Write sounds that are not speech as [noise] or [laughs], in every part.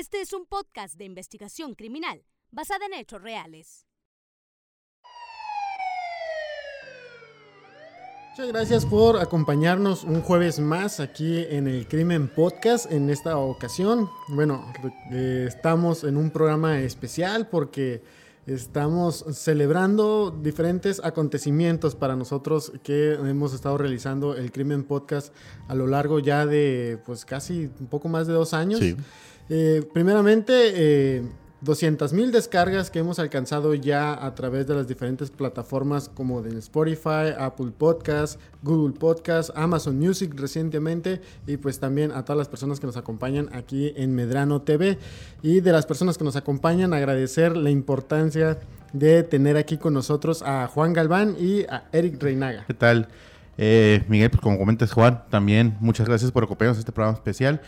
Este es un podcast de investigación criminal basada en hechos reales. Muchas gracias por acompañarnos un jueves más aquí en el Crimen Podcast. En esta ocasión, bueno, eh, estamos en un programa especial porque estamos celebrando diferentes acontecimientos para nosotros que hemos estado realizando el Crimen Podcast a lo largo ya de pues casi un poco más de dos años. Sí. Eh, primeramente, eh, 200 mil descargas que hemos alcanzado ya a través de las diferentes plataformas como de Spotify, Apple Podcast, Google Podcast, Amazon Music recientemente y pues también a todas las personas que nos acompañan aquí en Medrano TV y de las personas que nos acompañan agradecer la importancia de tener aquí con nosotros a Juan Galván y a Eric Reinaga. ¿Qué tal? Eh, Miguel, pues como comentas Juan, también muchas gracias por acompañarnos a este programa especial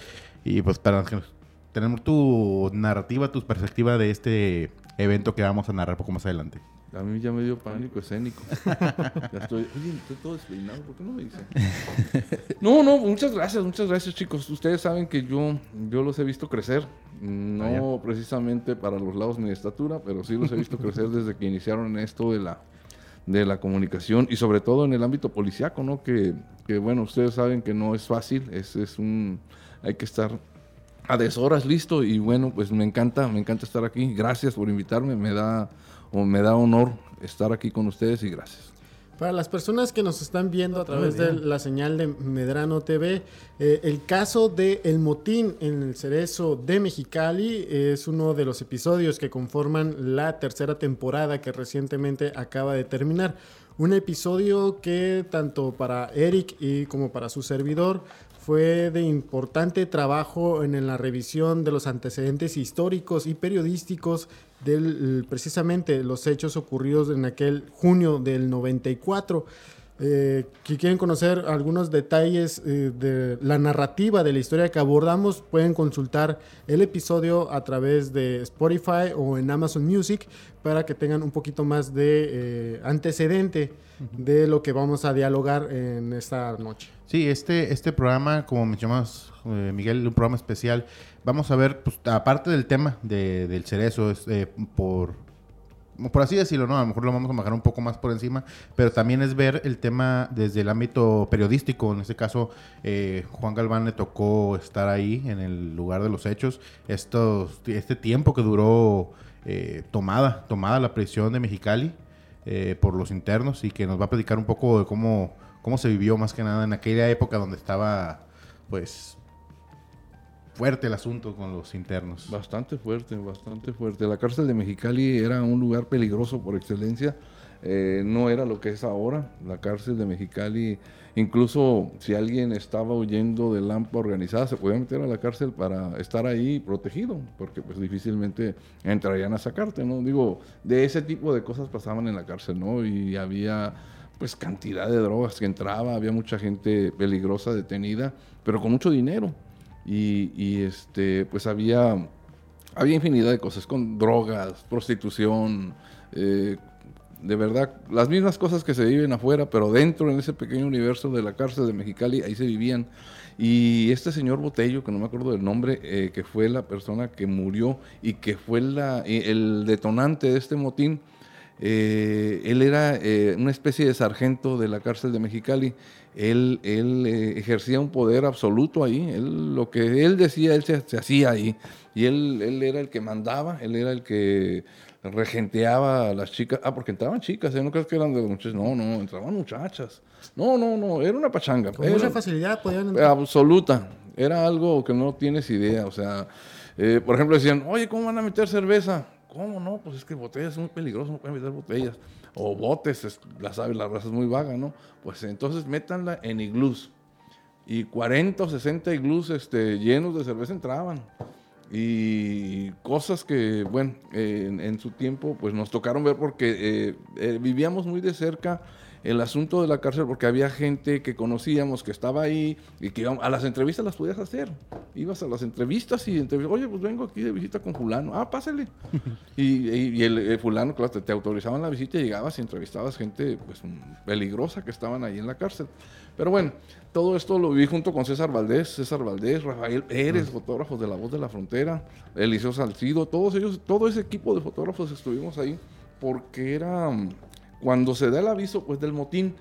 y pues para que nos- tener tu narrativa, tu perspectiva de este evento que vamos a narrar poco más adelante. A mí ya me dio pánico escénico. ya estoy. Oye, estoy todo despeinado, ¿por qué no me dicen? [laughs] No, no, muchas gracias, muchas gracias, chicos. Ustedes saben que yo, yo los he visto crecer. No precisamente para los lados ni de estatura, pero sí los he visto crecer [laughs] desde que iniciaron esto de la, de la comunicación y sobre todo en el ámbito policiaco, ¿no? Que, que, bueno, ustedes saben que no es fácil, es, es un. Hay que estar a deshoras listo y bueno, pues me encanta, me encanta estar aquí. Gracias por invitarme, me da, o me da honor estar aquí con ustedes y gracias. Para las personas que nos están viendo a través de la señal de Medrano TV, eh, el caso de El Motín en el Cerezo de Mexicali es uno de los episodios que conforman la tercera temporada que recientemente acaba de terminar. Un episodio que tanto para Eric y como para su servidor fue de importante trabajo en la revisión de los antecedentes históricos y periodísticos del precisamente los hechos ocurridos en aquel junio del 94. Eh, que quieren conocer algunos detalles eh, de la narrativa de la historia que abordamos, pueden consultar el episodio a través de Spotify o en Amazon Music para que tengan un poquito más de eh, antecedente de lo que vamos a dialogar en esta noche. Sí, este, este programa, como mencionamos, eh, Miguel, un programa especial. Vamos a ver, pues, aparte del tema de- del cerezo, es, eh, por, por así decirlo, ¿no? A lo mejor lo vamos a bajar un poco más por encima, pero también es ver el tema desde el ámbito periodístico. En este caso, eh, Juan Galván le tocó estar ahí en el lugar de los hechos. Estos, este tiempo que duró eh, tomada, tomada la prisión de Mexicali eh, por los internos y que nos va a platicar un poco de cómo, cómo se vivió más que nada en aquella época donde estaba, pues, fuerte el asunto con los internos. Bastante fuerte, bastante fuerte. La cárcel de Mexicali era un lugar peligroso por excelencia. Eh, no era lo que es ahora. La cárcel de Mexicali, incluso si alguien estaba huyendo del AMPA organizada, se podía meter a la cárcel para estar ahí protegido, porque pues difícilmente entrarían a sacarte, ¿no? Digo, de ese tipo de cosas pasaban en la cárcel, ¿no? Y había pues cantidad de drogas que entraba, había mucha gente peligrosa detenida, pero con mucho dinero. Y, este, pues había, había infinidad de cosas, con drogas, prostitución, eh, de verdad, las mismas cosas que se viven afuera, pero dentro, en ese pequeño universo de la cárcel de Mexicali, ahí se vivían. Y este señor Botello, que no me acuerdo del nombre, eh, que fue la persona que murió y que fue la, el detonante de este motín, eh, él era eh, una especie de sargento de la cárcel de Mexicali. Él, él eh, ejercía un poder absoluto ahí. Él, lo que él decía, él se, se hacía ahí. Y él, él era el que mandaba, él era el que regenteaba a las chicas. Ah, porque entraban chicas, ¿eh? no crees que eran de muchachos. No, no, entraban muchachas. No, no, no, era una pachanga. Con Era- mucha facilidad podían... Absoluta. Era algo que no tienes idea. O sea, eh, por ejemplo, decían, oye, ¿cómo van a meter cerveza? ¿Cómo no? Pues es que botellas es muy peligroso, no pueden meter botellas. O botes, es- la sabe, la raza es muy vaga, ¿no? Pues entonces métanla en iglús. Y 40 o 60 iglús este, llenos de cerveza entraban. Y cosas que, bueno, eh, en, en su tiempo, pues nos tocaron ver porque eh, eh, vivíamos muy de cerca el asunto de la cárcel porque había gente que conocíamos que estaba ahí y que a las entrevistas las podías hacer. Ibas a las entrevistas y entrevistas, oye, pues vengo aquí de visita con fulano, ah, pásale. [laughs] y, el, fulano, claro, te, te, autorizaban la visita y llegabas y entrevistabas gente pues peligrosa que estaban ahí en la cárcel. Pero bueno, todo esto lo viví junto con César Valdés, César Valdés, Rafael Pérez, fotógrafos de La Voz de la Frontera, Eliseo Salcido, todos ellos, todo ese equipo de fotógrafos estuvimos ahí porque era cuando se da el aviso pues del motín,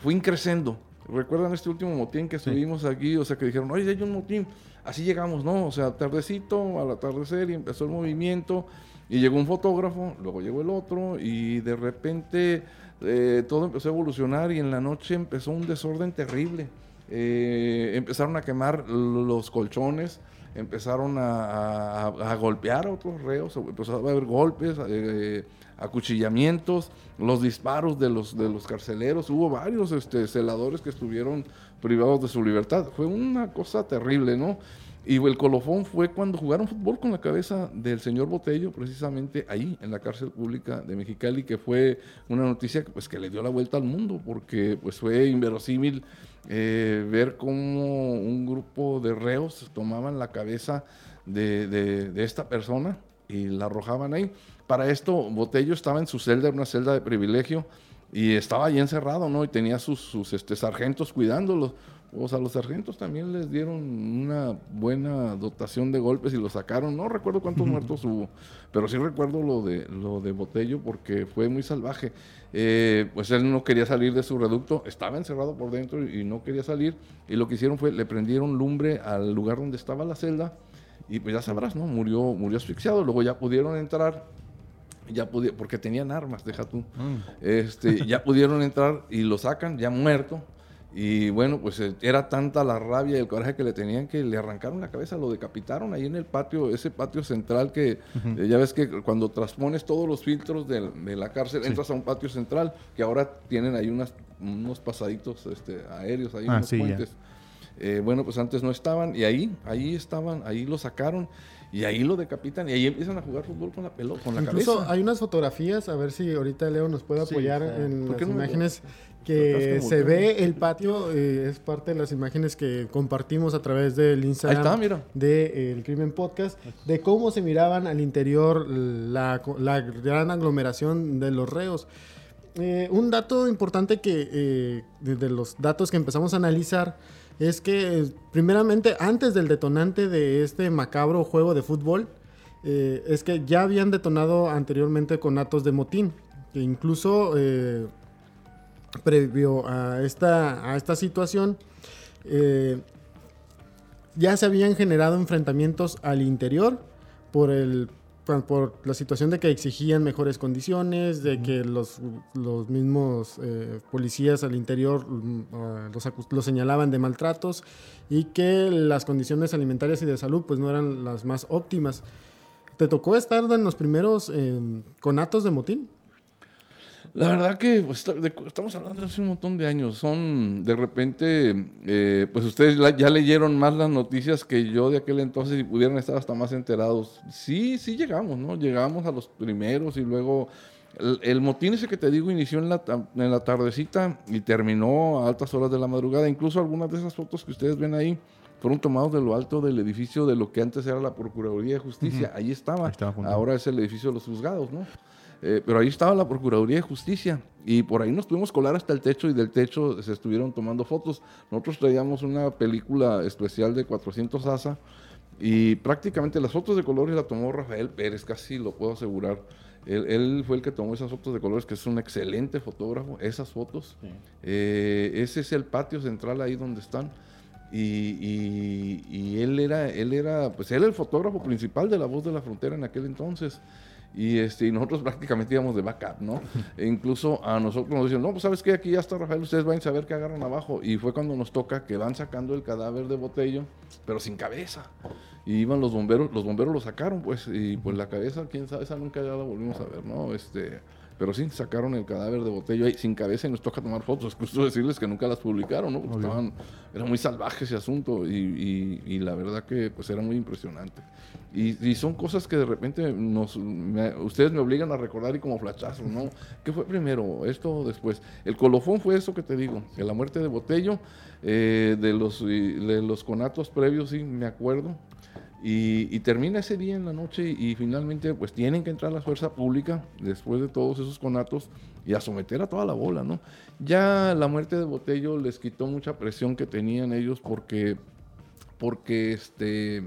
fue increciendo. ¿Recuerdan este último motín que estuvimos aquí? O sea, que dijeron, oye, hay un motín. Así llegamos, ¿no? O sea, tardecito, al atardecer, y empezó el movimiento, y llegó un fotógrafo, luego llegó el otro, y de repente eh, todo empezó a evolucionar, y en la noche empezó un desorden terrible. Eh, empezaron a quemar los colchones, empezaron a, golpear a otros reos, empezó a haber golpes, eh, acuchillamientos, los disparos de los, de los carceleros, hubo varios este, celadores que estuvieron privados de su libertad. Fue una cosa terrible, ¿no? Y el colofón fue cuando jugaron fútbol con la cabeza del señor Botello, precisamente ahí, en la cárcel pública de Mexicali, que fue una noticia pues, que le dio la vuelta al mundo, porque pues, fue inverosímil eh, ver cómo un grupo de reos tomaban la cabeza de, de esta persona y la arrojaban ahí. Para esto, Botello estaba en su celda, una celda de privilegio, y estaba ahí encerrado, ¿no? Y tenía sus, sus este, sargentos cuidándolo. O sea, los sargentos también les dieron una buena dotación de golpes y lo sacaron. No recuerdo cuántos muertos hubo, pero sí recuerdo lo de, lo de Botello porque fue muy salvaje. Eh, pues él no quería salir de su reducto, estaba encerrado por dentro y no quería salir. Y lo que hicieron fue, le prendieron lumbre al lugar donde estaba la celda y pues ya sabrás, ¿no? Murió, murió asfixiado. Luego ya pudieron entrar ya porque tenían armas, deja tú. Mm. Este, ya [laughs] pudieron entrar y lo sacan ya muerto. Y bueno, pues eh, era tanta la rabia y el coraje que le tenían que le arrancaron la cabeza, lo decapitaron ahí en el patio, ese patio central que eh, ya ves que cuando transpones todos los filtros de, la cárcel, entras a un patio central que ahora tienen ahí unas, unos pasaditos este, aéreos, ahí ah, unos puentes. Eh, bueno, pues antes no estaban y ahí, ahí estaban, ahí lo sacaron y ahí lo decapitan y ahí empiezan a jugar fútbol con la pelota, con la Incluso hay unas fotografías, a ver si ahorita Leo nos puede apoyar en las imágenes que se ve el patio, eh, es parte de las imágenes que compartimos a través del Instagram de eh, El Crimen Podcast, de cómo se miraban al interior la, gran aglomeración de los reos. Eh, un dato importante que de los datos que empezamos a analizar es que primeramente antes del detonante de este macabro juego de fútbol, eh, es que ya habían detonado anteriormente con actos de motín, que incluso eh, previo a esta, a esta situación, eh, ya se habían generado enfrentamientos al interior por el por la situación de que exigían mejores condiciones, de que los, los mismos eh, policías al interior ah, los, los, señalaban de maltratos y que las condiciones alimentarias y de salud pues no eran las más óptimas. ¿Te tocó estar en los primeros eh, conatos de motín? La verdad que pues, estamos hablando de hace un montón de años. Son, de repente, eh, pues ustedes ya leyeron más las noticias que yo de aquel entonces y pudieran estar hasta más enterados. Sí, sí llegamos, ¿no? Llegamos a los primeros y luego... El, motín ese que te digo inició en la, en la tardecita y terminó a altas horas de la madrugada. Incluso algunas de esas fotos que ustedes ven ahí fueron tomados de lo alto del edificio de lo que antes era la Procuraduría de Justicia. Ahí estaba. estaba Ahora es el edificio de los juzgados, ¿no? Eh, pero ahí estaba la Procuraduría de Justicia y por ahí nos tuvimos colar hasta el techo y del techo se estuvieron tomando fotos. Nosotros traíamos una película especial de 400 ASA y prácticamente las fotos de colores la tomó Rafael Pérez, casi lo puedo asegurar. Él, fue el que tomó esas fotos de colores, que es un excelente fotógrafo, esas fotos. Eh, ese es el patio central ahí donde están. Y, y, él era, él era, pues él el fotógrafo principal de La Voz de la Frontera en aquel entonces. Y, este, nosotros [laughs] prácticamente íbamos de backup, ¿no? E incluso a nosotros nos dicen, no, pues sabes qué, aquí ya está Rafael, ustedes van a saber qué agarran abajo. Y fue cuando nos toca que van sacando el cadáver de Botello, pero sin cabeza. Y iban los bomberos, los bomberos lo sacaron, pues, y pues la cabeza, quién sabe, esa nunca ya la volvimos a ver, ¿no? Este, Pero sí, sacaron el cadáver de Botello ahí sin cabeza y nos toca tomar fotos. Justo decirles que nunca las publicaron, ¿no? Porque estaban, era muy salvaje ese asunto y, y, la verdad que pues era muy impresionante. Y, y son cosas que de repente nos, ustedes me obligan a recordar y como flachazo, ¿no? [laughs] ¿Qué fue primero? ¿Esto o después? El colofón fue eso que te digo, que la muerte de Botello, eh, de, los, de los conatos previos, sí, me acuerdo y, termina ese día en la noche y, finalmente pues tienen que entrar a la fuerza pública después de todos esos conatos y a someter a toda la bola, ¿no? Ya la muerte de Botello les quitó mucha presión que tenían ellos porque, porque este,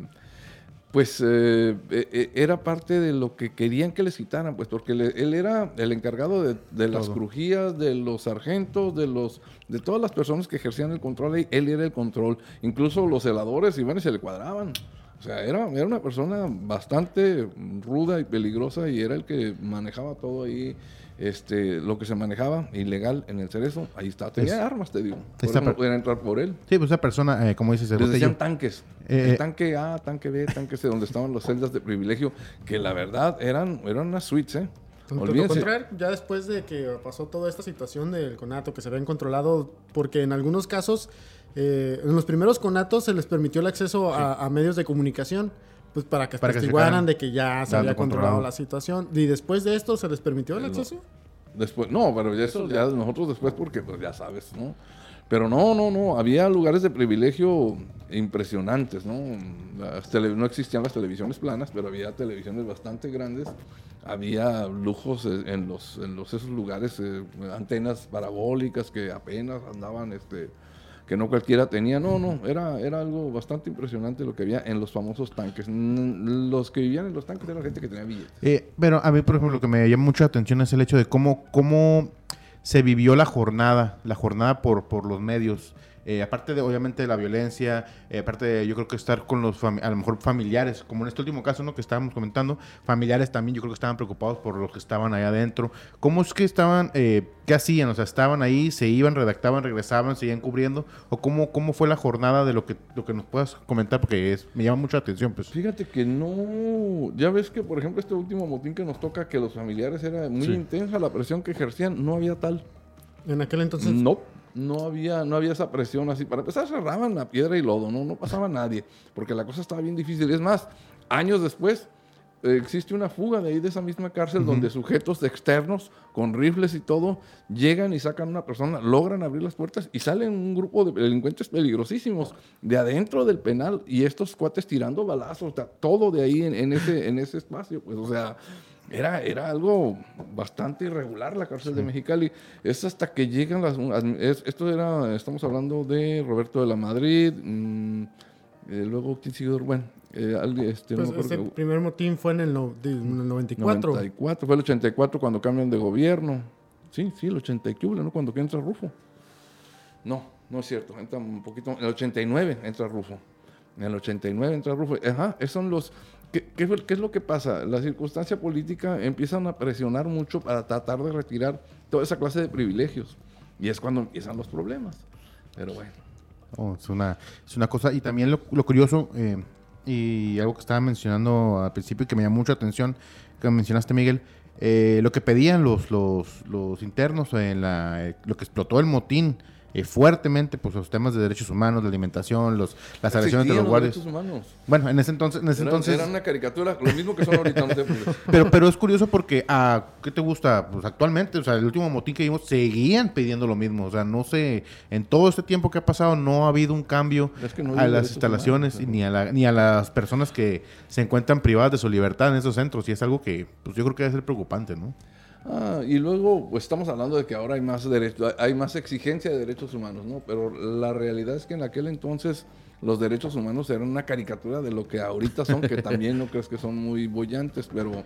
pues eh, e, e, era parte de lo que querían que les quitaran, pues porque él era el encargado de, las crujías, de los sargentos, de los de todas las personas que ejercían el control él era el control, incluso los celadores iban y se le cuadraban. O sea, era, era una persona bastante ruda y peligrosa y era el que manejaba todo ahí. Este, lo que se manejaba ilegal en el cerezo, ahí está. Tenía armas, te digo. Por no podían entrar por él. Sí, pues esa persona, eh, como dices, Les decían tanques. Eh, tanque A, tanque B, tanque C, donde estaban las celdas de privilegio, que la verdad eran, eran unas suites, ¿eh? Olvídense. ya después de que pasó toda esta situación del conato, que se habían controlado, porque en algunos casos eh, en los primeros conatos se les permitió el acceso a, medios de comunicación, pues para que para de que ya se había controlado la situación. ¿Y después de esto se les permitió el acceso? Después, no, pero ya eso ya nosotros después porque pues ya sabes, ¿no? Pero no, no, no, había lugares de privilegio impresionantes, ¿no? no existían las televisiones planas, pero había televisiones bastante grandes, había lujos en los, en los esos lugares, eh, antenas parabólicas que apenas andaban, este, que no cualquiera tenía. No, no, era, era algo bastante impresionante lo que había en los famosos tanques. Los que vivían en los tanques eran gente que tenía billetes. Eh, pero a mí, por ejemplo, lo que me llama mucha atención es el hecho de cómo, cómo se vivió la jornada, la jornada por, por los medios. Eh, aparte de, obviamente, de la violencia, eh, aparte de, yo creo que estar con los, a lo mejor, familiares, como en este último caso, ¿no? Que estábamos comentando, familiares también, yo creo que estaban preocupados por los que estaban allá adentro. ¿Cómo es que estaban, eh, qué hacían? O sea, estaban ahí, se iban, redactaban, regresaban, seguían cubriendo, o cómo, cómo fue la jornada de lo que, lo que nos puedas comentar, porque es, me llama mucha atención, pues. Fíjate que no, ya ves que, por ejemplo, este último motín que nos toca, que los familiares era muy intensa la presión que ejercían, no había tal. ¿En aquel entonces? No no había, no había esa presión así. Para empezar, cerraban la piedra y lodo, no, no pasaba nadie, porque la cosa estaba bien difícil. Es más, años después, eh, existe una fuga de ahí de esa misma cárcel donde sujetos externos con rifles y todo llegan y sacan a una persona, logran abrir las puertas y salen un grupo de delincuentes peligrosísimos de adentro del penal y estos cuates tirando balazos, todo de ahí en, ese, en ese espacio. Pues, o sea, era, era algo bastante irregular la cárcel de Mexicali. Es hasta que llegan las... esto era, estamos hablando de Roberto de la Madrid, mm, eh, luego, ¿quién siguió? Bueno, eh, este, pues ese primer motín fue en el, 94. 94. Fue el 84 cuando cambian de gobierno. Sí, sí, el 84, ¿no? Cuando entra Rufo. No, no es cierto. Entra un poquito... En el 89 entra Rufo. En el 89 entra Rufo. Ajá, esos son los... ¿Qué, es lo que pasa? La circunstancia política empiezan a presionar mucho para tratar de retirar toda esa clase de privilegios. Y es cuando empiezan los problemas. Pero bueno. Oh, es, una, es una cosa. Y también lo, curioso, eh, y algo que estaba mencionando al principio y que me llamó mucha atención, que mencionaste, Miguel, eh, lo que pedían los, los, los internos en la, eh, lo que explotó el motín eh, fuertemente pues los temas de derechos humanos, de alimentación, los, las agresiones de los guardias. Bueno, en ese entonces, en ese era, entonces era una caricatura, lo mismo que son ahorita. [laughs] pero, pero es curioso porque a ah, ¿qué te gusta? Pues actualmente, o sea, el último motín que vimos seguían pidiendo lo mismo, o sea, no sé, en todo este tiempo que ha pasado no ha habido un cambio a las instalaciones ni a ni a las personas que se encuentran privadas de su libertad en esos centros y es algo que pues yo creo que debe ser preocupante, ¿no? Ah, y luego pues, estamos hablando de que ahora hay más derecho, hay más exigencia de derechos humanos, ¿no? Pero la realidad es que en aquel entonces los derechos humanos eran una caricatura de lo que ahorita son, que también no crees que son muy bollantes, pero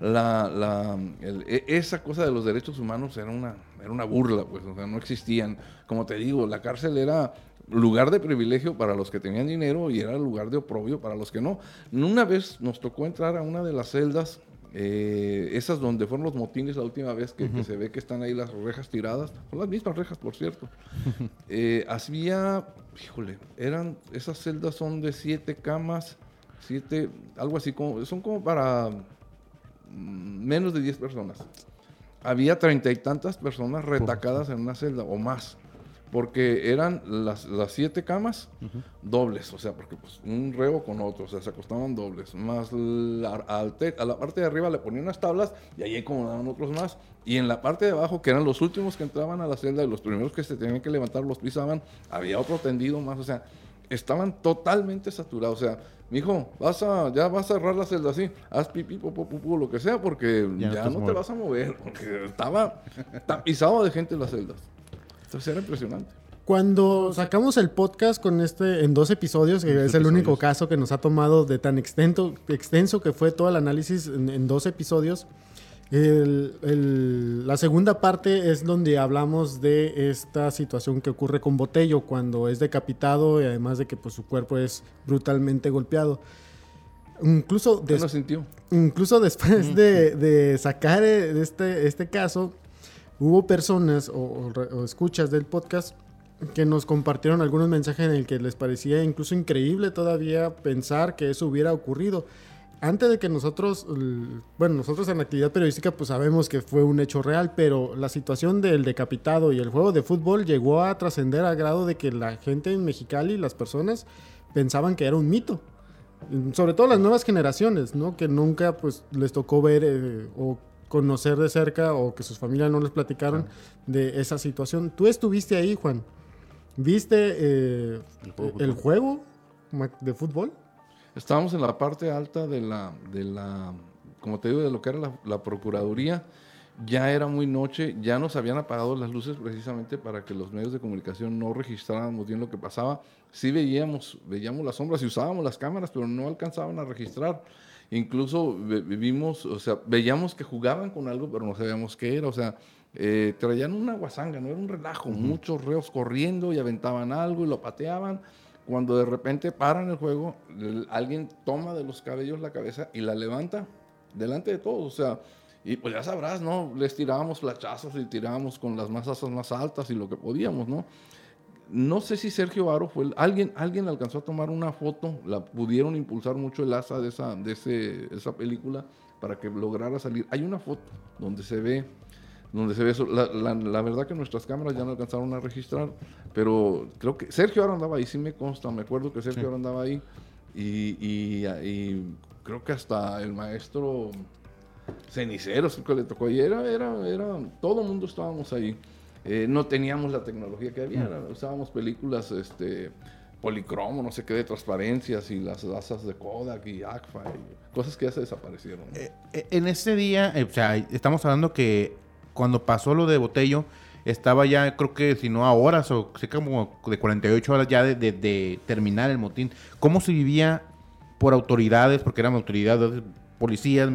la, la e, esa cosa de los derechos humanos era una, era una burla, pues, o sea, no existían. Como te digo, la cárcel era lugar de privilegio para los que tenían dinero y era lugar de oprobio para los que no. Una vez nos tocó entrar a una de las celdas eh, esas donde fueron los motines la última vez que, se ve que están ahí las rejas tiradas, son las mismas rejas, por cierto. [laughs] eh, había, híjole, eran, esas celdas son de siete camas, siete, algo así como, son como para mm, menos de diez personas. había treinta y tantas personas retacadas en una celda o más. Porque eran las, las siete camas dobles, o sea, porque pues, un reo con otro, o sea, se acostaban dobles. Más la, al te- a la parte de arriba le ponían unas tablas y ahí acomodaban otros más. Y en la parte de abajo, que eran los últimos que entraban a la celda y los primeros que se tenían que levantar los pisaban, había otro tendido más, o sea, estaban totalmente saturados. O sea, mijo, vas a, ya vas a cerrar la celda así, haz pipí, popó, pupú, lo que sea, porque Ya ya, no te no te vas a mover, porque estaba tapizado de gente en las celdas. Entonces era impresionante. Cuando sacamos el podcast con este en dos episodios, que es el único caso que nos ha tomado de tan extenso, extenso que fue todo el análisis en, en dos episodios, el- el- la segunda parte es donde hablamos de esta situación que ocurre con Botello cuando es decapitado y además de que pues, su cuerpo es brutalmente golpeado. Incluso ¿Qué des- no sintió? incluso después de, de sacar eh, este, este caso, hubo personas o, o o escuchas del podcast que nos compartieron algunos mensajes en el que les parecía incluso increíble todavía pensar que eso hubiera ocurrido. Antes de que nosotros, bueno, nosotros en la actividad periodística pues sabemos que fue un hecho real, pero la situación del decapitado y el juego de fútbol llegó a trascender al grado de que la gente en Mexicali, las personas, pensaban que era un mito. Sobre todo las nuevas generaciones, ¿no? Que nunca pues les tocó ver eh, o conocer de cerca o que sus familias no les platicaron de esa situación. Tú estuviste ahí, Juan. ¿Viste eh, El juego de el fútbol. juego ma- de fútbol? Estábamos en la parte alta de la, de la como te digo, de lo que era la, la Procuraduría. Ya era muy noche, ya nos habían apagado las luces precisamente para que los medios de comunicación no registráramos bien lo que pasaba. Sí veíamos, veíamos las sombras y usábamos las cámaras, pero no alcanzaban a registrar. Incluso ve- vimos, o sea, veíamos que jugaban con algo, pero no sabíamos qué era. O sea, eh, traían una guasanga, no era un relajo. Muchos reos corriendo y aventaban algo y lo pateaban. Cuando de repente paran el juego, el- alguien toma de los cabellos la cabeza y la levanta delante de todos. O sea, y pues ya sabrás, ¿no? Les tirábamos flachazos y tirábamos con las masas más altas y lo que podíamos, ¿no? No sé si Sergio Aro fue el- alguien, alguien alcanzó a tomar una foto, la pudieron impulsar mucho el asa de esa, de ese, esa película para que lograra salir. Hay una foto donde se ve, donde se ve eso. La, la- la verdad que nuestras cámaras ya no alcanzaron a registrar, pero creo que Sergio Aro andaba ahí, sí me consta, me acuerdo que Sergio Sí. Andaba ahí y, y- y creo que hasta el maestro Ceniceros creo que le tocó y era, era, era, todo el mundo estábamos ahí. Eh, no teníamos la tecnología que había, usábamos películas este, policromo, no sé qué, de transparencias y las asas de Kodak y ACFA y cosas que ya se desaparecieron. ¿no? Eh, eh, en ese día, eh, o sea, estamos hablando que cuando pasó lo de Botello, estaba ya, creo que si no a horas o sé como de 48 horas ya de, de- de terminar el motín. ¿Cómo se vivía por autoridades? Porque eran autoridades, policías,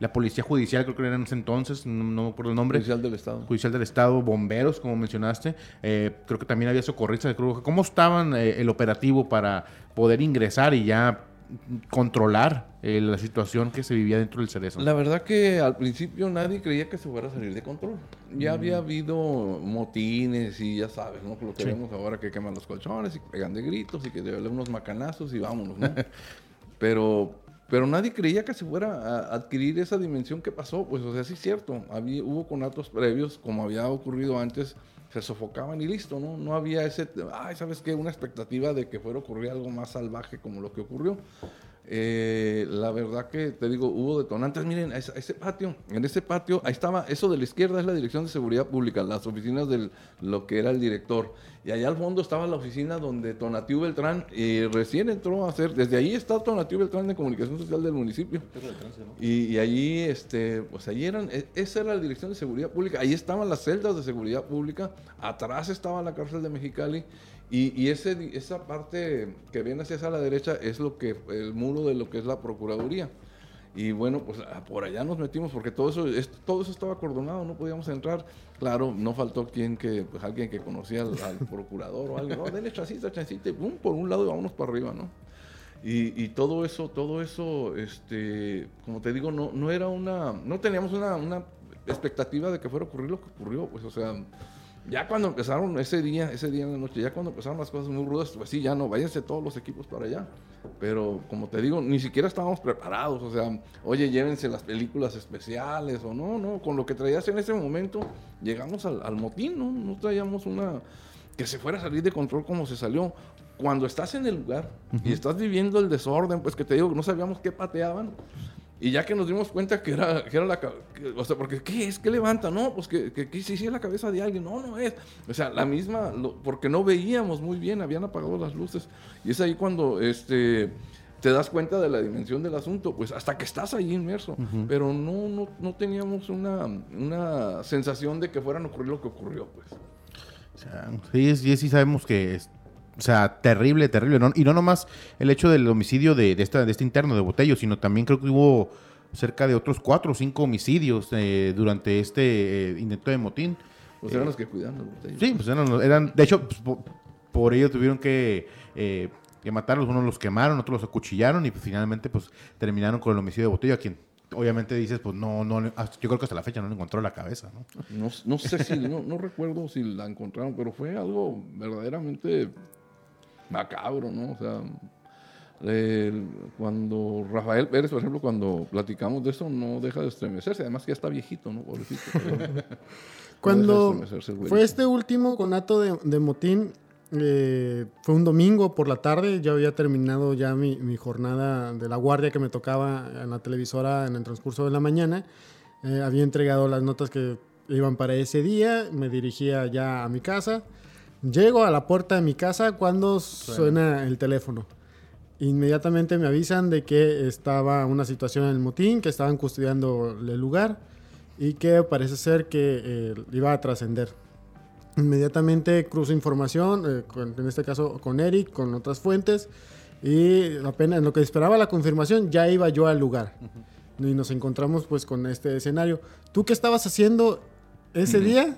la policía judicial, creo que era en ese entonces, no, no me acuerdo el nombre. Oficial del Estado. Judicial del Estado, bomberos, como mencionaste. eh, creo que también había socorristas de Cruz Roja. ¿Cómo estaban eh, el operativo para poder ingresar y ya mm, controlar eh, la situación que se vivía dentro del cerezo? La verdad que al principio nadie creía que se fuera a salir de control. Ya Mm. había habido motines y ya sabes, ¿no? Lo que Sí. vemos ahora que queman los colchones y pegan de gritos y que velen unos macanazos y vámonos, ¿no? [laughs] pero, pero nadie creía que se fuera a adquirir esa dimensión que pasó. Pues, o sea, sí es cierto. Había, hubo conatos previos, como había ocurrido antes, se sofocaban y listo, ¿no? No había ese, ay, ¿sabes qué? Una expectativa de que fuera a ocurrir algo más salvaje como lo que ocurrió. Eh, la verdad que te digo, hubo detonantes. Miren, ese, ese patio, en ese patio, ahí estaba, eso de la izquierda es la Dirección de Seguridad Pública, las oficinas de lo que era el director. Y allá al fondo estaba la oficina donde Tonatiu Beltrán eh, recién entró a hacer, desde ahí está Tonatiu Beltrán de Comunicación Social del municipio. Y, y allí, este, pues allí eran, e- esa era la Dirección de Seguridad Pública, ahí estaban las celdas de seguridad pública, atrás estaba la cárcel de Mexicali. Y, y ese, esa parte que viene hacia la derecha es lo que el muro de lo que es la Procuraduría. Y bueno, pues ah, por allá nos metimos porque todo eso, es- todo eso estaba acordonado, no podíamos entrar. Claro, no faltó quien que, pues alguien que conocía al, al [laughs] procurador o alguien, no, denle chancita, chancita, pum, por un lado y vámonos para arriba, ¿no? Y, y todo eso, todo eso, este, como te digo, no, no era una, no teníamos una, una expectativa de que fuera a ocurrir lo que ocurrió, pues, o sea, Ya cuando empezaron ese día, ese día en la noche, ya cuando empezaron las cosas muy rudas, pues sí, ya no, váyanse todos los equipos para allá. Pero como te digo, ni siquiera estábamos preparados. O sea, oye, llévense las películas especiales o no, no. Con lo que traías en ese momento, llegamos al, motín, ¿no? No traíamos una que se fuera a salir de control como se salió. Cuando estás en el lugar y estás viviendo el desorden, pues que te digo, no sabíamos qué pateaban. Y ya que nos dimos cuenta que era, que era la o sea, porque ¿qué es? ¿Qué levanta? No, pues que, que, que sí, sí es la cabeza de alguien. No, no es. O sea, la misma, porque no veíamos muy bien, habían apagado las luces. Y es ahí cuando este, te das cuenta de la dimensión del asunto, pues hasta que estás ahí inmerso. Pero no, no, no teníamos una, una sensación de que fuera a ocurrir lo que ocurrió, pues. O sea, sí, sí, sí sabemos que o sea, terrible, terrible. y no nomás el hecho del homicidio de, de, esta, de este interno de Botello, sino también creo que hubo cerca de otros cuatro o cinco homicidios eh, durante este eh, intento de motín. Pues eran los que cuidaban los botellos. Sí, pues eran, eran de hecho, pues, por, ello tuvieron que, eh, que matarlos. Unos los quemaron, otros los acuchillaron y pues, finalmente pues terminaron con el homicidio de Botello, a quien obviamente dices, pues no, no, yo creo que hasta la fecha no le encontró la cabeza, ¿no? No, sé si, no, no recuerdo si la encontraron, pero fue algo verdaderamente macabro, ¿no? O sea, cuando Rafael Pérez, por ejemplo, cuando platicamos de eso, no deja de estremecerse. Además que ya está viejito, ¿no? Pobrecito. cuando fue este último conato de, de motín, eh, fue un domingo por la tarde, ya había terminado ya mi, mi, jornada de la guardia que me tocaba en la televisora en el transcurso de la mañana. Eh, había entregado las notas que iban para ese día, me dirigía ya a mi casa. Llego a la puerta de mi casa cuando suena el teléfono. Inmediatamente me avisan de que estaba una situación en el motín, que estaban custodiando el lugar y que parece ser que eh, iba a trascender. Inmediatamente cruzo información, eh, en este caso con Eric, con otras fuentes, y apenas en lo que esperaba la confirmación ya iba yo al lugar. Y nos encontramos pues con este escenario. ¿Tú qué estabas haciendo ese día?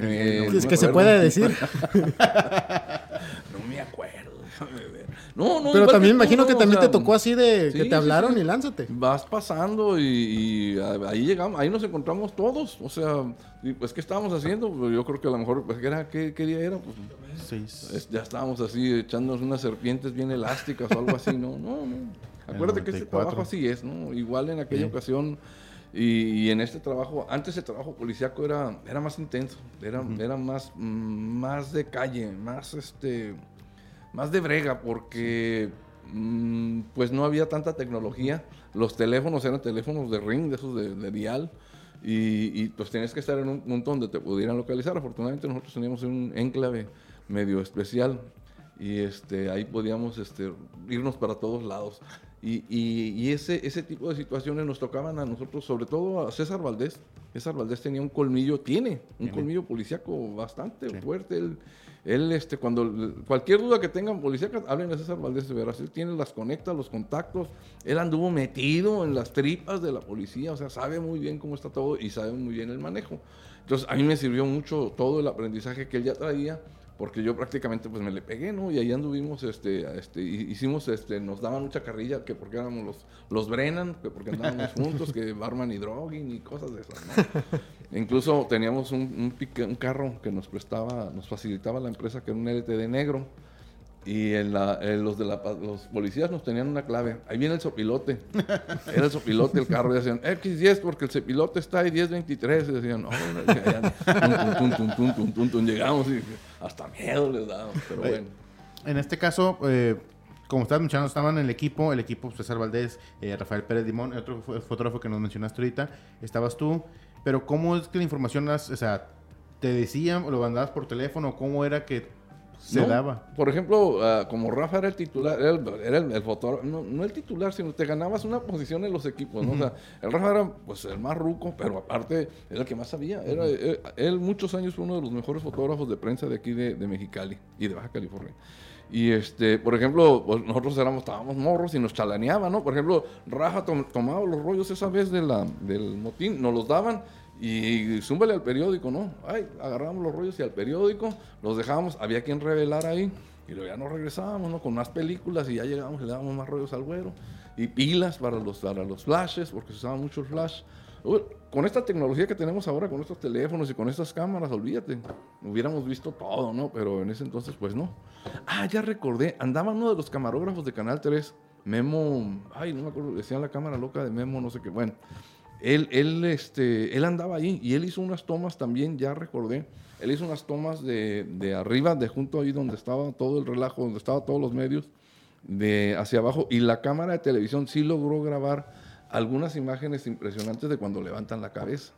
Eh, es que se puede decir. [laughs] no me acuerdo, No, no, Pero también imagino que también te tocó así de que te hablaron y lánzate. Vas pasando y, ahí llegamos, ahí nos encontramos todos. O sea, pues, ¿qué estábamos haciendo? Pues, yo creo que a lo mejor, pues, ¿qué, era, qué, día era? Pues, ya estábamos así echándonos unas serpientes bien elásticas o algo así. No, no, no. Acuérdate que este trabajo así es, ¿no? Igual en aquella ocasión y, en este trabajo, antes el trabajo policíaco era, era más intenso, era, era más, más de calle, más, este, más de brega, porque mm, pues no había tanta tecnología. Los teléfonos eran teléfonos de ring, de esos de, dial. Y, pues tenías que estar en un punto donde te pudieran localizar. Afortunadamente nosotros teníamos un enclave medio especial y este, ahí podíamos este, irnos para todos lados. Y, y, ese, ese tipo de situaciones nos tocaban a nosotros, sobre todo a César Valdés. César Valdés tenía un colmillo, tiene un colmillo policíaco bastante fuerte. Él, él, este, cuando cualquier duda que tengan policíacas, hablen a César Valdés de veras. Él tiene las conectas, los contactos. Él anduvo metido en las tripas de la policía, o sea, sabe muy bien cómo está todo y sabe muy bien el manejo. Entonces, a mí me sirvió mucho todo el aprendizaje que él ya traía porque yo prácticamente pues me le pegué, ¿no? Y ahí anduvimos, este, este, hicimos, este, nos daban mucha carrilla, que porque éramos los, los Brennan, que porque andábamos juntos, que Barman y Drogging y cosas de esas, ¿no? [laughs] Incluso teníamos un, un, un, carro que nos prestaba, nos facilitaba la empresa, que era un LTD negro, y en la, los de la, los policías nos tenían una clave. Ahí viene el sopilote. [laughs] Era el sopilote el carro. Y decían, X10 porque el sopilote está ahí 1023. Y decían, oh, llegamos y hasta miedo les dábamos. Pero bueno. En este caso, eh, como estabas mencionando, estaban en el equipo, el equipo César Valdés, eh, Rafael Pérez Limón, otro fotógrafo que nos mencionaste ahorita, estabas tú. Pero ¿cómo es que la información, o sea, te decían o lo mandabas por teléfono? ¿Cómo era que se daba. Por ejemplo, ah, como Rafa era el titular, era el, fotógrafo, no, el titular, sino te ganabas una posición en los equipos, ¿no? O sea, el Rafa era pues el más ruco, pero aparte era el que más sabía. Era, eh, él, muchos años fue uno de los mejores fotógrafos de prensa de aquí de, Mexicali y de Baja California. Y este, por ejemplo, pues, nosotros éramos, estábamos morros y nos chalaneaban, ¿no? Por ejemplo, Rafa tomaba los rollos esa vez de la, del motín, nos los daban y zúmbale al periódico, ¿no? Ay, agarrábamos los rollos y al periódico, los dejábamos, había quien revelar ahí, y luego ya nos regresábamos, ¿no? Con más películas y ya llegábamos y le dábamos más rollos al güero. y pilas para los, para los flashes, porque se usaba mucho el flash. con esta tecnología que tenemos ahora, con estos teléfonos y con estas cámaras, olvídate, hubiéramos visto todo, ¿no? Pero en ese entonces, pues no. Ah, ya recordé, andaba uno de los camarógrafos de Canal 3, Memo, ay, no me acuerdo, decían la cámara loca de Memo, no sé qué, bueno. Él, él, este, él andaba ahí y él hizo unas tomas también, ya recordé, él hizo unas tomas de, arriba, de junto ahí donde estaba todo el relajo, donde estaban todos los medios, de hacia abajo y la cámara de televisión sí logró grabar algunas imágenes impresionantes de cuando levantan la cabeza.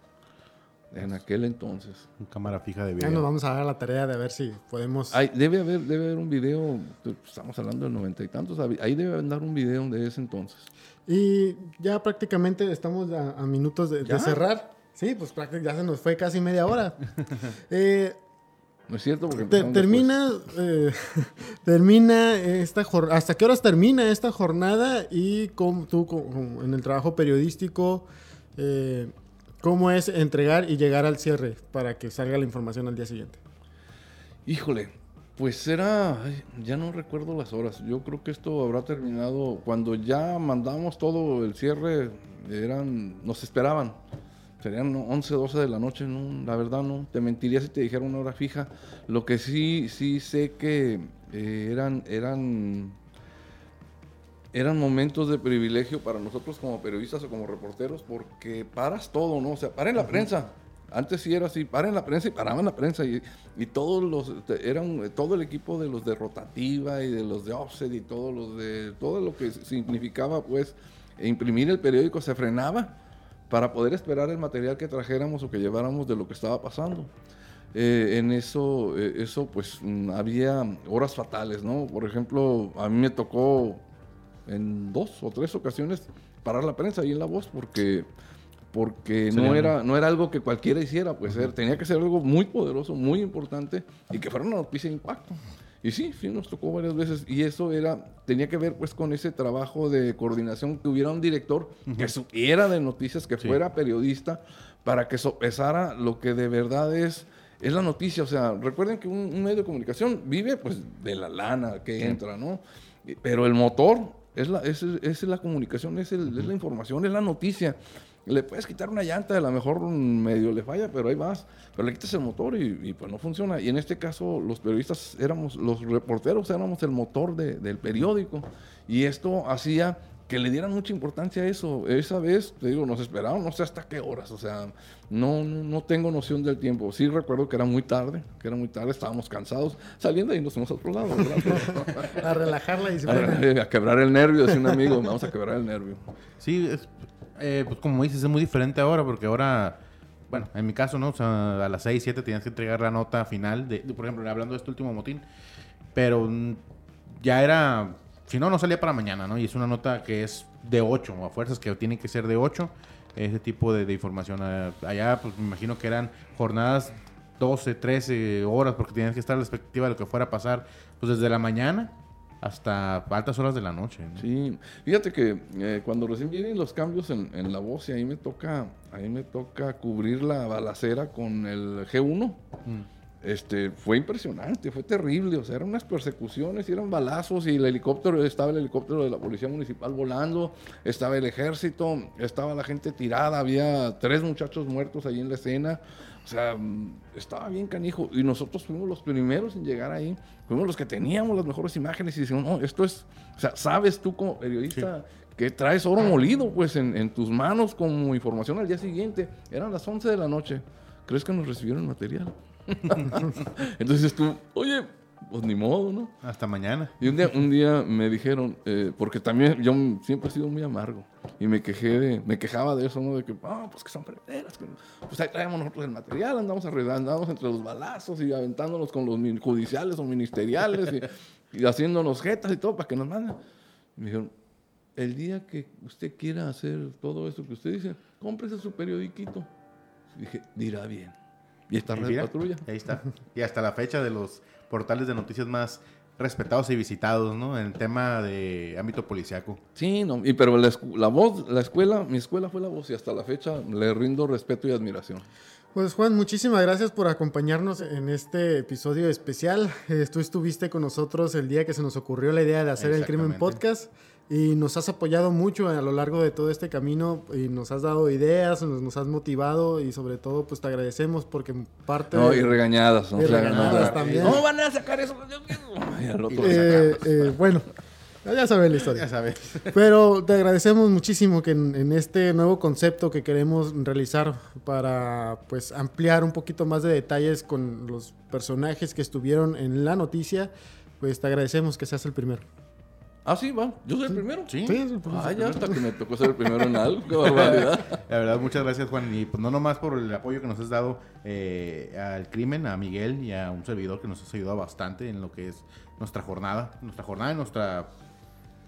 En aquel entonces. Una cámara fija de video. Ya nos vamos a dar la tarea de ver si podemos. debe, haber, debe haber un video, estamos hablando del noventa y tantos, ahí debe andar un video de ese entonces. Y ya prácticamente estamos a, minutos de, cerrar. Sí, pues prácticamente ya se nos fue casi media hora. [laughs] eh, no es cierto porque termina eh, [laughs] termina esta hasta qué horas termina esta jornada y cómo, tú en el trabajo periodístico eh, cómo es entregar y llegar al cierre para que salga la información al día siguiente. Híjole, pues era ya no recuerdo las horas. Yo creo que esto habrá terminado cuando ya mandamos todo el cierre eran nos esperaban serían 11, 12 de la noche, ¿no? La verdad no, te mentiría si te dijera una hora fija. Lo que sí, sí sé que eh, eran, eran, eran momentos de privilegio para nosotros como periodistas o como reporteros porque paras todo, ¿no? O sea, paren la prensa. Antes sí era así, paren la prensa y paraban la prensa y, y todos los, eran todo el equipo de los de rotativa y de los de offset y todos los de, todo lo que significaba pues imprimir el periódico se frenaba para poder esperar el material que trajéramos o que lleváramos de lo que estaba pasando. Eh, en eso, eh, eso pues mm, había horas fatales, ¿no? Por ejemplo, a mí me tocó en dos o tres ocasiones parar la prensa ahí en La Voz porque, porque no, era, no era algo que cualquiera hiciera, pues tenía que ser algo muy poderoso, muy importante y que fuera una noticia de impacto. Y sí, sí nos tocó varias veces y eso era tenía que ver pues con ese trabajo de coordinación que hubiera un director que supiera de noticias, que fuera periodista para que sopesara lo que de verdad es es la noticia, o sea, recuerden que un, medio de comunicación vive pues de la lana que entra, ¿no? Pero el motor es la, es, es la comunicación, es, es la información, es la noticia le puedes quitar una llanta, a lo mejor medio le falla, pero ahí vas. Pero le quitas el motor y, pues no funciona. Y en este caso, los periodistas éramos, los reporteros éramos el motor del periódico. Y esto hacía que le dieran mucha importancia a eso. Esa vez, te digo, nos esperaron no sé hasta qué horas. O sea, no, no, tengo noción del tiempo. Sí recuerdo que era muy tarde, que era muy tarde, estábamos cansados. Saliendo y nos fuimos a otro lado. [laughs] a relajarla y a, a, quebrar el nervio, decía un amigo. Vamos a quebrar el nervio. Sí, es, eh, pues como dices, es muy diferente ahora porque ahora, bueno, en mi caso, ¿no? O sea, a las 6, 7 tenías que entregar la nota final, de, por ejemplo, hablando de este último motín, pero mm, ya era, si no, no salía para mañana, ¿no? Y es una nota que es de 8, o a fuerzas que tienen que ser de 8, ese tipo de, de información. Eh, allá, pues me imagino que eran jornadas 12, 13 horas, porque tenías que estar a la expectativa de lo que fuera a pasar, pues desde la mañana hasta altas horas de la noche. Sí, fíjate que eh, cuando recién vienen los cambios en, en, la voz y ahí me toca, ahí me toca cubrir la balacera con el G1. Mm. Este, fue impresionante, fue terrible, o sea, eran unas persecuciones, y eran balazos y el helicóptero, estaba el helicóptero de la policía municipal volando, estaba el ejército, estaba la gente tirada, había tres muchachos muertos ahí en la escena, o sea, estaba bien canijo. Y nosotros fuimos los primeros en llegar ahí. Fuimos los que teníamos las mejores imágenes y decimos, no, esto es, o sea, sabes tú como periodista que traes oro molido pues en, tus manos como información al día siguiente. Eran las 11 de la noche. ¿Crees que nos recibieron material? [laughs] Entonces tú, oye, pues ni modo, ¿no? Hasta mañana. Y un día, un día me dijeron, eh, porque también yo siempre he sido muy amargo, y me quejé de, me quejaba de eso, ¿no? De que, ah, pues que son frederas, que pues ahí traemos nosotros el material, andamos andamos entre los balazos y aventándonos con los judiciales o ministeriales [laughs] y, haciéndonos jetas y todo para que nos manden. Me dijeron, el día que usted quiera hacer todo eso que usted dice, cómprese su periodiquito. dije, dirá bien. Y está Red Patrulla. Ahí está. Y hasta la fecha de los portales de noticias más respetados y visitados, ¿no? En el tema de ámbito policiaco. Sí, no, y pero la, voz, la escuela, mi escuela fue la voz y hasta la fecha le rindo respeto y admiración. Pues Juan, muchísimas gracias por acompañarnos en este episodio especial. Eh, tú estuviste con nosotros el día que se nos ocurrió la idea de hacer el Crimen Podcast. Y nos has apoyado mucho a lo largo de todo este camino y nos has dado ideas, nos, has motivado y sobre todo pues te agradecemos porque parte... No, y regañadas. No, y regañadas también. ¿Cómo van a sacar eso? Eh, eh, bueno, ya sabes la historia. [laughs] Ya sabes. Pero te agradecemos muchísimo que en, en, este nuevo concepto que queremos realizar para pues ampliar un poquito más de detalles con los personajes que estuvieron en la noticia, pues te agradecemos que seas el primero. Ah, sí, va. Yo soy el primero. Sí. ah, ya hasta que me tocó ser el primero en algo. Qué barbaridad. [laughs] La verdad, muchas gracias, Juan. Y pues no nomás por el apoyo que nos has dado eh, al crimen, a Miguel y a un servidor que nos has ayudado bastante en lo que es nuestra jornada, nuestra jornada, nuestra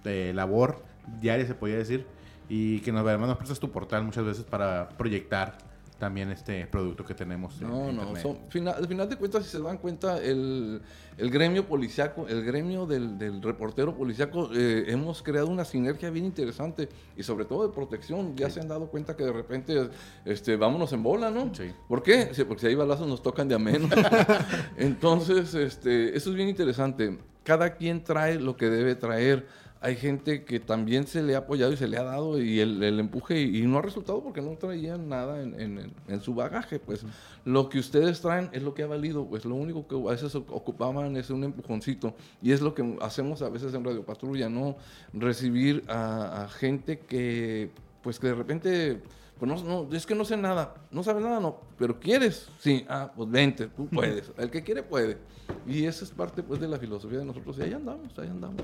eh, labor diaria, se podría decir. Y que nos, además nos prestas tu portal muchas veces para proyectar también este producto que tenemos. No, no, son, final, al final de cuentas, si se dan cuenta, el, el gremio policiaco, el gremio del, del reportero policiaco, eh, hemos creado una sinergia bien interesante y sobre todo de protección. Ya se han dado cuenta que de repente, este, vámonos en bola, ¿no? Sí. ¿Por qué? Sí, porque si hay balazos nos tocan de ameno. [laughs] Entonces, este, eso es bien interesante. Cada quien trae lo que debe traer hay gente que también se le ha apoyado y se le ha dado y el, el empuje y, no ha resultado porque no traían nada en, en, en, su bagaje. Pues lo que ustedes traen es lo que ha valido. Pues lo único que a veces ocupaban es un empujoncito y es lo que hacemos a veces en Radio Patrulla, ¿no? Recibir a, a gente que, pues que de repente... Pues no, no, es que no sé nada, no sabes nada, no, pero quieres, sí, ah, pues vente, tú puedes, el que quiere puede. Y esa es parte pues de la filosofía de nosotros y ahí andamos, ahí andamos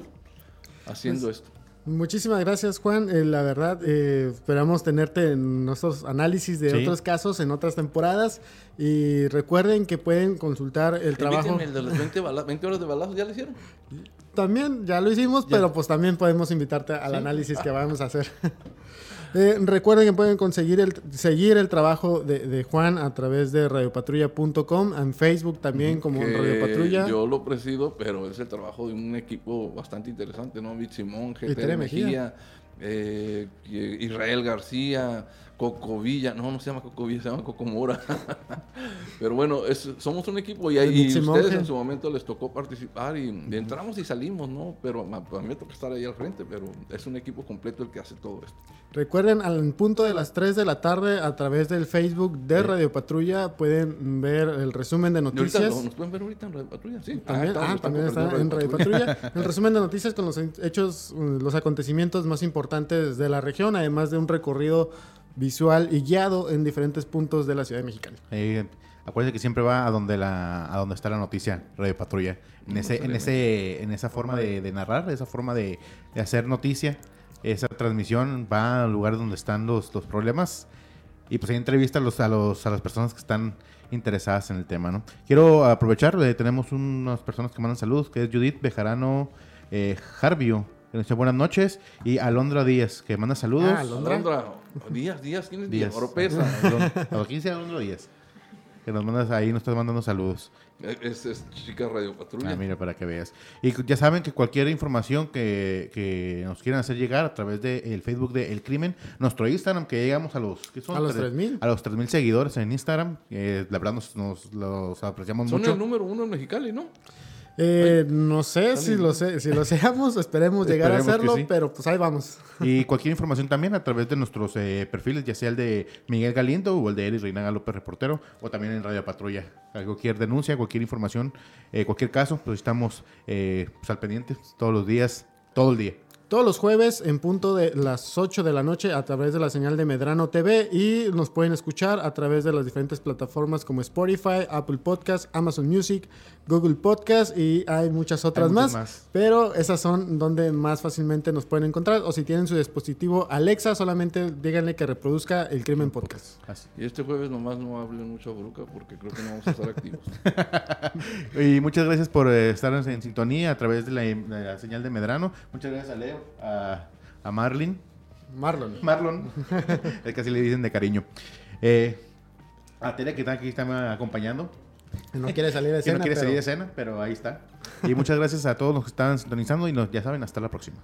haciendo pues, esto. Muchísimas gracias, Juan. Eh, la verdad, eh, esperamos tenerte en nuestros análisis de sí. otros casos en otras temporadas. Y recuerden que pueden consultar el trabajo. el de los 20, 20 horas de balazos, ¿ya lo hicieron? También, ya lo hicimos, ya. pero pues también podemos invitarte al ¿Sí? análisis que vamos a hacer. [laughs] Eh, recuerden que pueden conseguir el, seguir el trabajo de, de Juan a través de radiopatrulla.com, en Facebook también como que Radio Patrulla. Yo lo presido, pero es el trabajo de un equipo bastante interesante, ¿no? Bit Simón, Mejía eh, Israel García, Cocovilla, no, no se llama Cocovilla, se llama Cocomora. [laughs] Pero bueno, es, somos un equipo y, y ustedes en su momento les tocó participar y, entramos y salimos, ¿no? Pero a, mí me toca estar ahí al frente, pero es un equipo completo el que hace todo esto. Recuerden, al punto de las 3 de la tarde, a través del Facebook de. Radio Patrulla, pueden ver el resumen de noticias. ¿Nos pueden ver ahorita en Radio Patrulla? Sí. También, ah, ah también está en Radio Patrulla. [laughs] el resumen de noticias con los hechos, los acontecimientos más importantes de la región, además de un recorrido visual y guiado en diferentes puntos de la ciudad de Mexicali. Eh, acuérdense que siempre va a donde la a donde está la noticia Radio Patrulla. En ese en ese en esa forma de, de narrar esa forma de, de, hacer noticia esa transmisión va al lugar donde están los, los problemas y pues hay entrevista a los, a los a las personas que están interesadas en el tema no quiero aprovechar eh, tenemos unas personas que mandan saludos que es Judith Bejarano eh, Jarvio que nos dice buenas noches. Y Alondra Díaz, que manda saludos. Ah, Alondra. Alondra. Díaz, Díaz, ¿quién es Díaz? Oropesa. [laughs] ¿A quién se Alondra Díaz? Que nos mandas ahí, nos estás mandando saludos. Es, es, chica Radio Patrulla. Ah, mira, para que veas. Y ya saben que cualquier información que, que nos quieran hacer llegar a través del de Facebook de El Crimen, nuestro Instagram, que llegamos a los... ¿qué son? A los 3000. A los 3000 seguidores en Instagram. Eh, la verdad, nos, nos los apreciamos son mucho. Son el número uno en Mexicali, ¿no? Eh, no sé si lo, sé, si lo seamos, esperemos llegar Esperemos a hacerlo, sí. pero pues ahí vamos. Y cualquier información también a través de nuestros eh, perfiles, ya sea el de Miguel Galindo o el de Eris Reinaga López Reportero, o también en Radio Patrulla. Cualquier denuncia, cualquier información, eh, cualquier caso, pues estamos eh, pues, al pendiente todos los días, todo el día. Todos los jueves en punto de las 8 de la noche a través de la señal de Medrano TV y nos pueden escuchar a través de las diferentes plataformas como Spotify, Apple Podcast, Amazon Music, Google Podcast y hay muchas otras hay más, más, Pero esas son donde más fácilmente nos pueden encontrar o si tienen su dispositivo Alexa solamente díganle que reproduzca el Crimen Podcast. Así. Y este jueves nomás no hablen mucho bruca porque creo que no vamos a estar activos. [laughs] y muchas gracias por eh, estar en, en, sintonía a través de la, de la señal de Medrano. Muchas gracias a Leo a, a Marlin. Marlon. Marlon. [laughs] es que así le dicen de cariño. Eh, a Tere que está aquí está acompañando. No quiere salir de [laughs] escena. no quiere pero... salir de escena, pero ahí está. Y muchas gracias a todos los que están sintonizando y nos, ya saben, hasta la próxima.